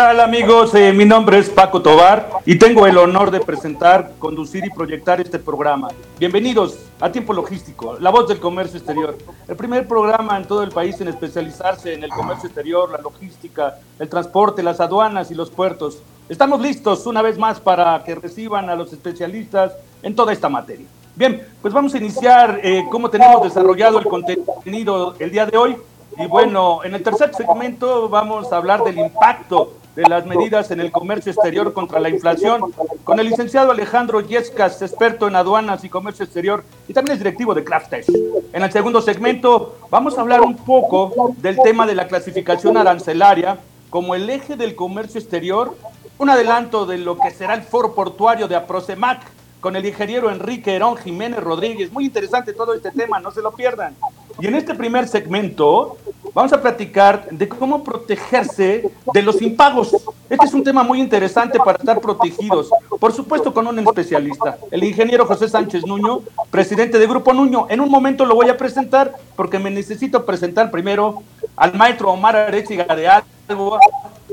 Tal amigos? Eh, mi nombre es Paco Tobar y tengo el honor de presentar, conducir y proyectar este programa. Bienvenidos a Tiempo Logístico, la voz del comercio exterior. El primer programa en todo el país en especializarse en el comercio exterior, la logística, el transporte, las aduanas y los puertos. Estamos listos una vez más para que reciban a los especialistas en toda esta materia. Bien, pues vamos a iniciar eh, cómo tenemos desarrollado el contenido el día de hoy. Y bueno, en el tercer segmento vamos a hablar del impacto de las medidas en el comercio exterior contra la inflación con el licenciado Alejandro Yescas, experto en aduanas y comercio exterior y también es directivo de Craftex. En el segundo segmento vamos a hablar un poco del tema de la clasificación arancelaria como el eje del comercio exterior, un adelanto de lo que será el foro portuario de Aprocemac con el ingeniero Enrique Herón Jiménez Rodríguez. Muy interesante todo este tema, no se lo pierdan. Y en este primer segmento vamos a platicar de cómo protegerse de los impagos. Este es un tema muy interesante para estar protegidos, por supuesto con un especialista, el ingeniero José Sánchez Nuño, presidente de Grupo Nuño. En un momento lo voy a presentar porque me necesito presentar primero al maestro Omar Arechiga de Algo,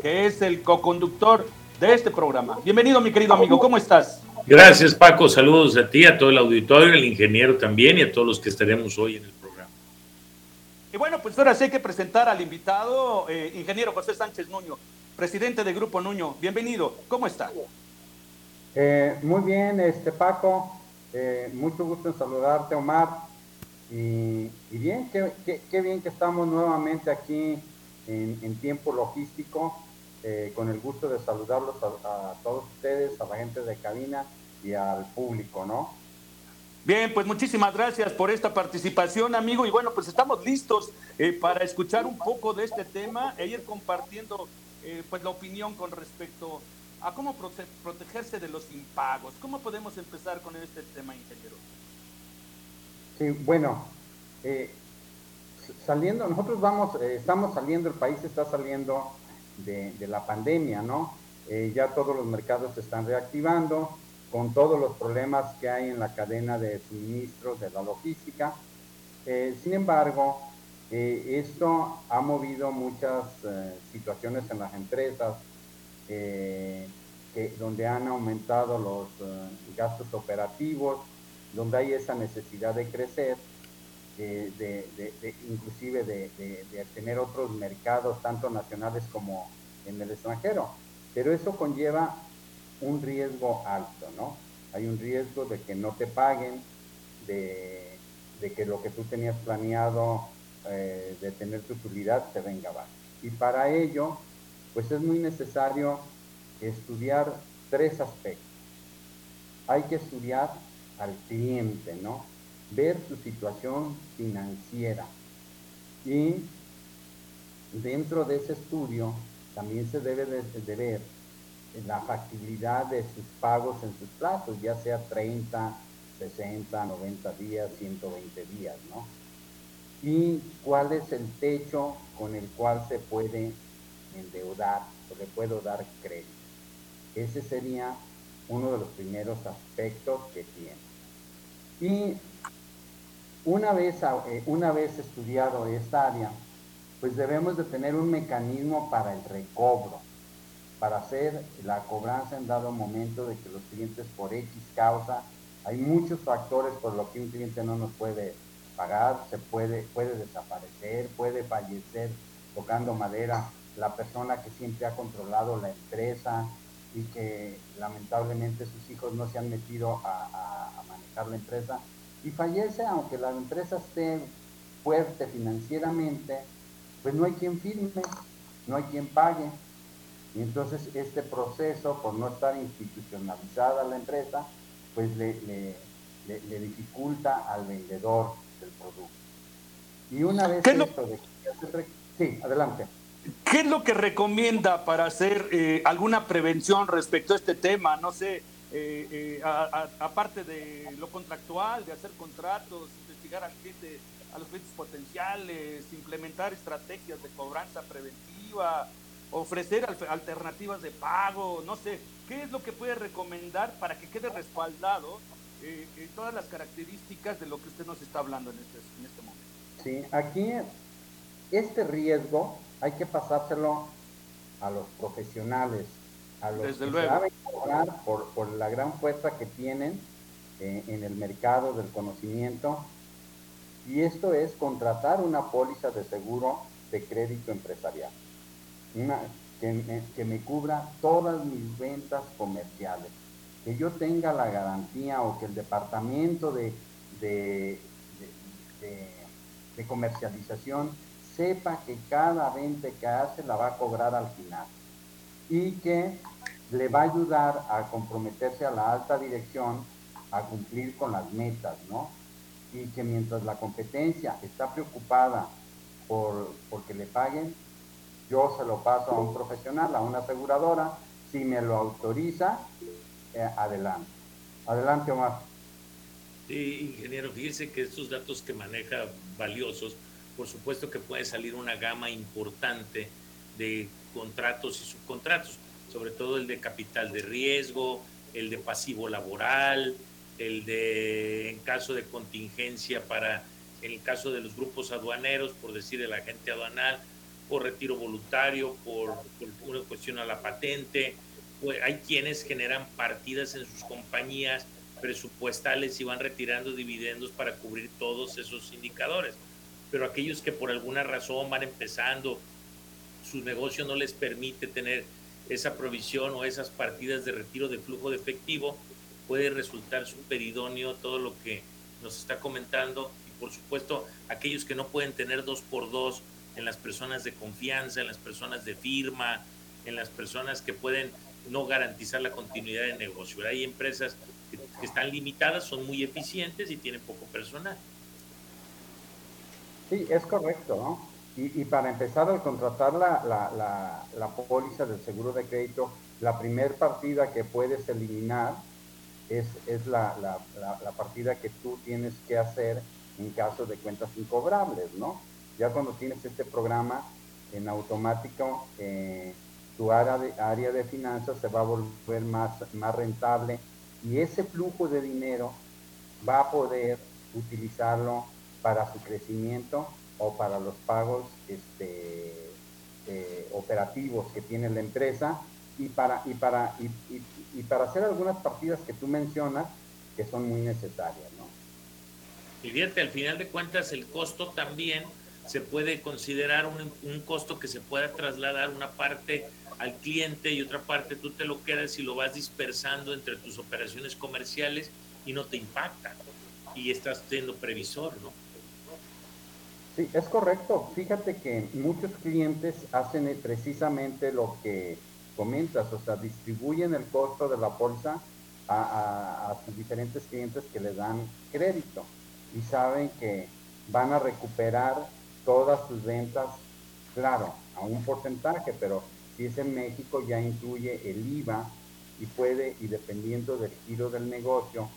que es el co-conductor de este programa. Bienvenido, mi querido amigo, ¿cómo estás? Gracias, Paco. Saludos a ti, a todo el auditorio, al ingeniero también y a todos los que estaremos hoy en el programa. Y bueno, pues ahora sí hay que presentar al invitado, eh, ingeniero José Sánchez Nuño, presidente de Grupo Nuño. Bienvenido. ¿Cómo está? Eh, muy bien, este Paco. Eh, mucho gusto en saludarte, Omar. Y, bien, qué, bien que estamos nuevamente aquí en tiempo logístico eh, con el gusto de saludarlos a, todos ustedes, a la gente de cabina y al público, ¿no? Bien, pues muchísimas gracias por esta participación, amigo. Y bueno, pues estamos listos eh, para escuchar un poco de este tema e ir compartiendo eh, pues la opinión con respecto a cómo protegerse de los impagos. ¿Cómo podemos empezar con este tema, ingeniero? Sí, bueno, saliendo, nosotros vamos, estamos saliendo, el país está saliendo de, la pandemia, ¿no? Eh, ya todos los mercados se están reactivando con todos los problemas que hay en la cadena de suministros de la logística. Eh, sin embargo, eh, esto ha movido muchas situaciones en las empresas que, donde han aumentado los gastos operativos, donde hay esa necesidad de crecer, de, inclusive de, tener otros mercados, tanto nacionales como en el extranjero. Pero eso conlleva un riesgo alto, ¿no? Hay un riesgo de que no te paguen, de, que lo que tú tenías planeado eh, de tener tu utilidad se venga abajo. Y para ello, pues es muy necesario estudiar tres aspectos. Hay que estudiar al cliente, ¿no? ver su situación financiera. Y dentro de ese estudio también se debe de, ver la factibilidad de sus pagos en sus plazos, ya sea 30, 60, 90 días, 120 días, ¿no? Y cuál es el techo con el cual se puede endeudar o le puedo dar crédito. Ese sería uno de los primeros aspectos que tiene. Y una vez, eh, una vez estudiado esta área, pues debemos de tener un mecanismo para el recobro, para hacer la cobranza en dado momento de que los clientes por X causa, hay muchos factores por los que un cliente no nos puede pagar, se puede, puede desaparecer, puede fallecer tocando madera la persona que siempre ha controlado la empresa y que lamentablemente sus hijos no se han metido a manejar la empresa y fallece, aunque la empresa esté fuerte financieramente, pues no hay quien firme, no hay quien pague. Y entonces este proceso, por no estar institucionalizada la empresa, pues le, le, dificulta al vendedor del producto. Y una vez esto de Sí, adelante. ¿Qué es lo que recomienda para hacer eh, alguna prevención respecto a este tema? No sé, eh, eh, aparte de lo contractual, de hacer contratos, investigar al cliente, a los clientes potenciales, implementar estrategias de cobranza preventiva, ofrecer alternativas de pago, no sé, ¿qué es lo que puede recomendar para que quede respaldado en todas las características de lo que usted nos está hablando en este, en este momento? Sí, aquí este riesgo hay que pasárselo a los profesionales, a los que saben cobrar por, la gran fuerza que tienen eh, en el mercado del conocimiento. Y esto es contratar una póliza de seguro de crédito empresarial, una, que, me, cubra todas mis ventas comerciales, que yo tenga la garantía o que el departamento de, de comercialización sepa que cada venta que hace la va a cobrar al final y que le va a ayudar a comprometerse a la alta dirección a cumplir con las metas, ¿no? Y que mientras la competencia está preocupada por porque le paguen, yo se lo paso a un profesional, a una aseguradora, si me lo autoriza, eh, adelante. Adelante, Omar. Sí, ingeniero, fíjese que estos datos que maneja valiosos por supuesto que puede salir una gama importante de contratos y subcontratos, sobre todo el de capital de riesgo, el de pasivo laboral, el de en caso de contingencia para, en el caso de los grupos aduaneros, por decir el agente aduanal, por retiro voluntario, por, una cuestión a la patente. Pues hay quienes generan partidas en sus compañías presupuestales y van retirando dividendos para cubrir todos esos indicadores pero aquellos que por alguna razón van empezando, su negocio no les permite tener esa provisión o esas partidas de retiro de flujo de efectivo, puede resultar súper idóneo todo lo que nos está comentando y por supuesto aquellos que no pueden tener dos por dos en las personas de confianza, en las personas de firma, en las personas que pueden no garantizar la continuidad de negocio. Hay empresas que, están limitadas, son muy eficientes y tienen poco personal. Sí, es correcto, ¿no? Y, para empezar, al contratar la, la, la, póliza del seguro de crédito, la primer partida que puedes eliminar es, es la, partida que tú tienes que hacer en caso de cuentas incobrables, ¿no? Ya cuando tienes este programa en automático, eh, tu área de, área de finanzas se va a volver más, más rentable y ese flujo de dinero va a poder utilizarlo para su crecimiento o para los pagos este, eh, operativos que tiene la empresa y para, y, para, y, para hacer algunas partidas que tú mencionas que son muy necesarias. ¿no? Y fíjate, al final de cuentas el costo también se puede considerar un, un, costo que se pueda trasladar una parte al cliente y otra parte tú te lo quedas y lo vas dispersando entre tus operaciones comerciales y no te impacta y estás siendo previsor, ¿no? Sí, es correcto. Fíjate que muchos clientes hacen precisamente lo que comentas, o sea, distribuyen el costo de la bolsa a, sus diferentes clientes que le dan crédito y saben que van a recuperar todas sus ventas, claro, a un porcentaje, pero si es en México ya incluye el IVA y puede, y dependiendo del giro del negocio,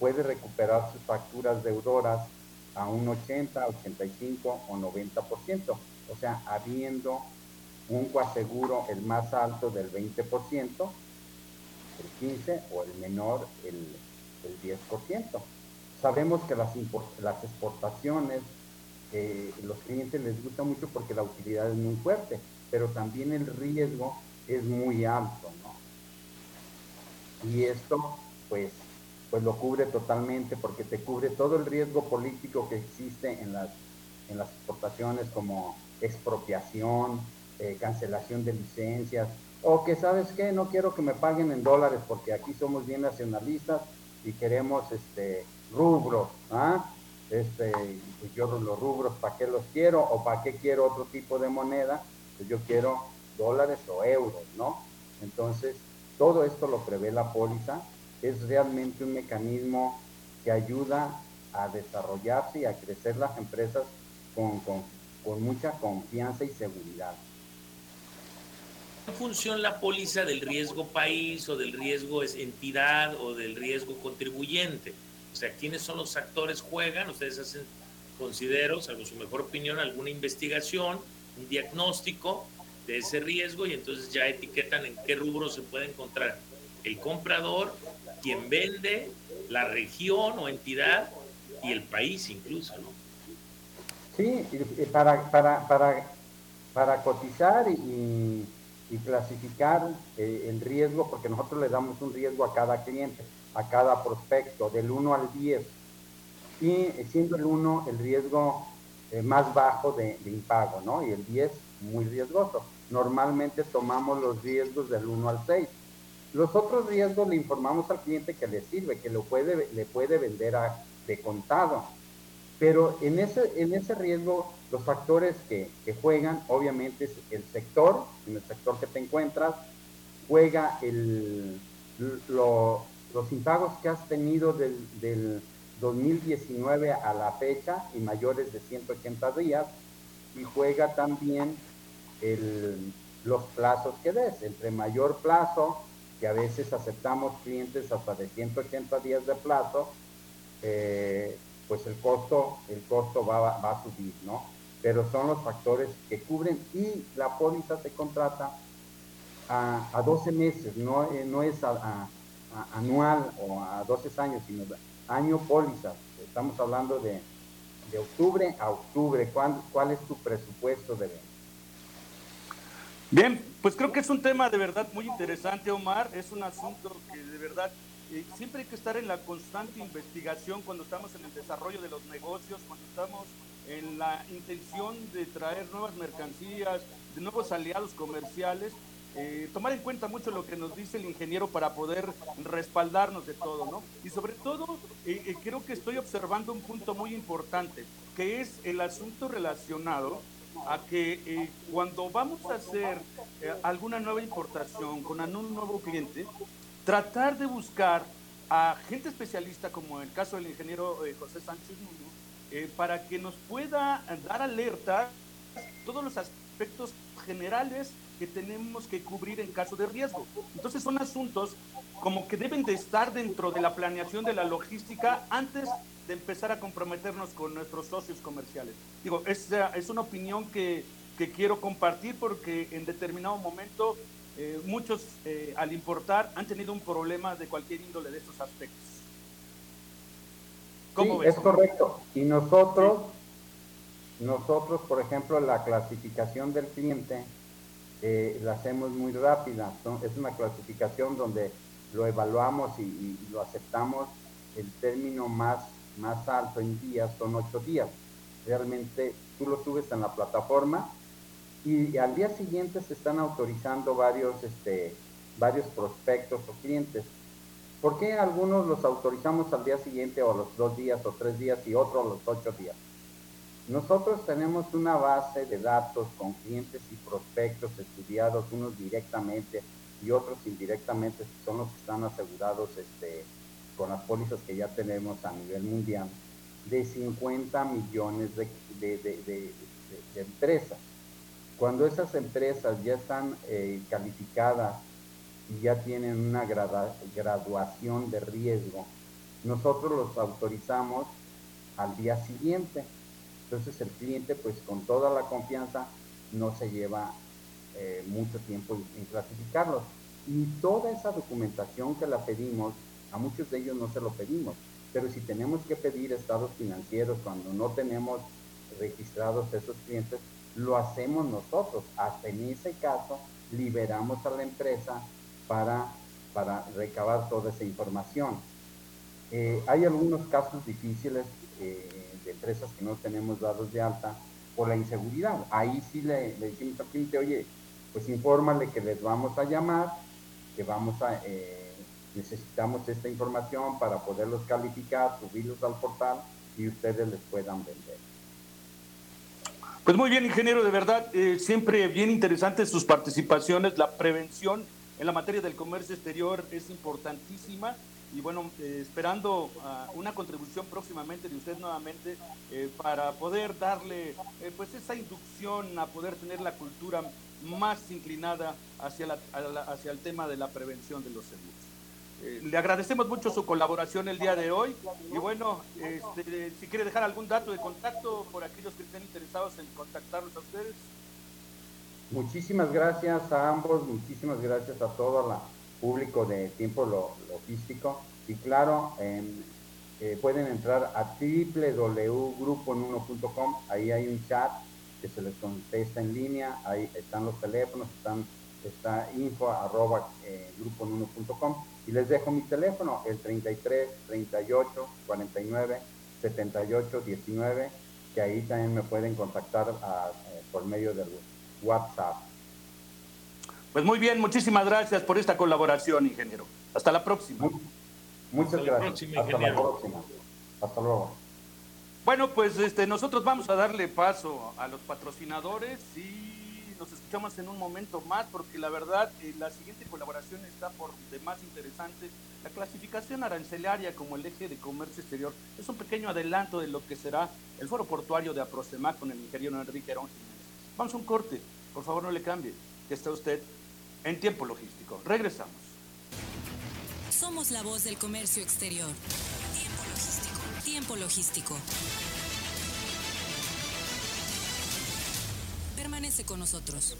puede recuperar sus facturas deudoras a un 80, 85 o 90%, o sea, habiendo un coaseguro el más alto del 20%, el 15% o el menor el, el 10%. Sabemos que las, las exportaciones, los clientes les gusta mucho porque la utilidad es muy fuerte, pero también el riesgo es muy alto, ¿no? Y esto, pues, pues lo cubre totalmente porque te cubre todo el riesgo político que existe en las, en las exportaciones como expropiación, eh, cancelación de licencias, o que sabes qué, no quiero que me paguen en dólares porque aquí somos bien nacionalistas y queremos este rubros, ¿ah? Este, yo los rubros, ¿para qué los quiero? ¿O para qué quiero otro tipo de moneda? Pues yo quiero dólares o euros, ¿no? Entonces, todo esto lo prevé la póliza, es realmente un mecanismo que ayuda a desarrollarse y a crecer las empresas con, con mucha confianza y seguridad. ¿En función la póliza del riesgo país o del riesgo entidad o del riesgo contribuyente? O sea, ¿quiénes son los actores juegan? Ustedes hacen, considero, salvo su mejor opinión, alguna investigación, un diagnóstico de ese riesgo y entonces ya etiquetan en qué rubro se puede encontrar el comprador, quien vende, la región o entidad y el país incluso, ¿no? Sí, para, para, para, para cotizar y clasificar eh, el riesgo, porque nosotros le damos un riesgo a cada cliente, a cada prospecto, del 1 al 10. Y siendo el 1 el riesgo eh, más bajo de, impago, ¿no? Y el 10 muy riesgoso. Normalmente tomamos los riesgos del 1 al 6. Los otros riesgos le informamos al cliente que le sirve, que lo puede, le puede vender a, de contado. Pero en ese, en ese riesgo los factores que, juegan, obviamente, es el sector, en el sector que te encuentras, juega el, los impagos que has tenido del, del 2019 a la fecha y mayores de 180 días, y juega también el, los plazos que des. Entre mayor plazo, que a veces aceptamos clientes hasta de 180 días de plazo, eh, pues el costo, el costo va, va a subir, ¿no? pero son los factores que cubren y la póliza se contrata a, a 12 meses, no, eh, no es a, anual o a 12 años, sino año póliza. Estamos hablando de, de octubre a octubre. ¿Cuál, ¿Cuál es tu presupuesto de venta? Bien, pues creo que es un tema de verdad muy interesante, Omar. Es un asunto que de verdad eh, siempre hay que estar en la constante investigación cuando estamos en el desarrollo de los negocios, cuando estamos en la intención de traer nuevas mercancías, de nuevos aliados comerciales, eh, tomar en cuenta mucho lo que nos dice el ingeniero para poder respaldarnos de todo, ¿no? Y sobre todo, eh, eh, creo que estoy observando un punto muy importante, que es el asunto relacionado a que cuando vamos a hacer alguna nueva importación con un nuevo cliente, tratar de buscar a gente especialista, como el caso del ingeniero José Sánchez eh, para que nos pueda dar alerta todos los aspectos generales que tenemos que cubrir en caso de riesgo. Entonces son asuntos como que deben de estar dentro de la planeación de la logística antes de empezar a comprometernos con nuestros socios comerciales. Digo, es, es una opinión que, que quiero compartir porque en determinado momento eh, muchos eh, al importar han tenido un problema de cualquier índole de estos aspectos sí, es correcto. Y nosotros, nosotros, por ejemplo, la clasificación del cliente eh, la hacemos muy rápida. es una clasificación donde lo evaluamos y, lo aceptamos. El término más, más alto en días son ocho días. Realmente tú lo subes en la plataforma y al día siguiente se están autorizando varios, este, varios prospectos o clientes ¿Por qué algunos los autorizamos al día siguiente o a los dos días o tres días y otros a los ocho días? Nosotros tenemos una base de datos con clientes y prospectos estudiados, unos directamente y otros indirectamente, son los que están asegurados este, con las pólizas que ya tenemos a nivel mundial, de 50 millones de, empresas. Cuando esas empresas ya están eh, calificadas y ya tienen una graduación de riesgo, nosotros los autorizamos al día siguiente. Entonces el cliente, pues con toda la confianza, no se lleva eh, mucho tiempo en, clasificarlos. Y toda esa documentación que la pedimos, a muchos de ellos no se lo pedimos, pero si tenemos que pedir estados financieros cuando no tenemos registrados esos clientes, lo hacemos nosotros. Hasta en ese caso, liberamos a la empresa para, para recabar toda esa información. Eh, hay algunos casos difíciles eh, empresas que no tenemos dados de alta por la inseguridad. Ahí sí le, decimos al cliente, oye, pues infórmale que les vamos a llamar, que vamos a, eh, necesitamos esta información para poderlos calificar, subirlos al portal y ustedes les puedan vender. Pues muy bien, ingeniero, de verdad, siempre bien interesantes sus participaciones, la prevención en la materia del comercio exterior es importantísima y bueno, eh, esperando ah, una contribución próximamente de usted nuevamente eh, para poder darle eh, pues esa inducción a poder tener la cultura más inclinada hacia, la, hacia el tema de la prevención de los seguros. le agradecemos mucho su colaboración el día de hoy y bueno, este, si quiere dejar algún dato de contacto por aquellos que estén interesados en contactarlos a ustedes. Muchísimas gracias a ambos, muchísimas gracias a todo el público de tiempo logístico. Y claro, eh, pueden entrar a www.grupo1.com, ahí hay un chat que se les contesta en línea, ahí están los teléfonos, están, está info arroba eh, grupo1.com y les dejo mi teléfono, el 33 38 49 78 19, que ahí también me pueden contactar a, eh, por medio del WhatsApp. Pues muy bien, muchísimas gracias por esta colaboración, ingeniero. Hasta la próxima. muchas gracias. Hasta la próxima. Hasta luego. Bueno, pues este, nosotros vamos a darle paso a los patrocinadores y nos escuchamos en un momento más porque la verdad eh, la siguiente colaboración está por demás interesante. La clasificación arancelaria como el eje de comercio exterior es un pequeño adelanto de lo que será el foro portuario de Aprocemac con el ingeniero Enrique Herón Vamos a un corte, por favor no le cambie, que está usted en tiempo logístico. Regresamos. Somos la voz del comercio exterior. Tiempo logístico. Tiempo logístico. Permanece con nosotros.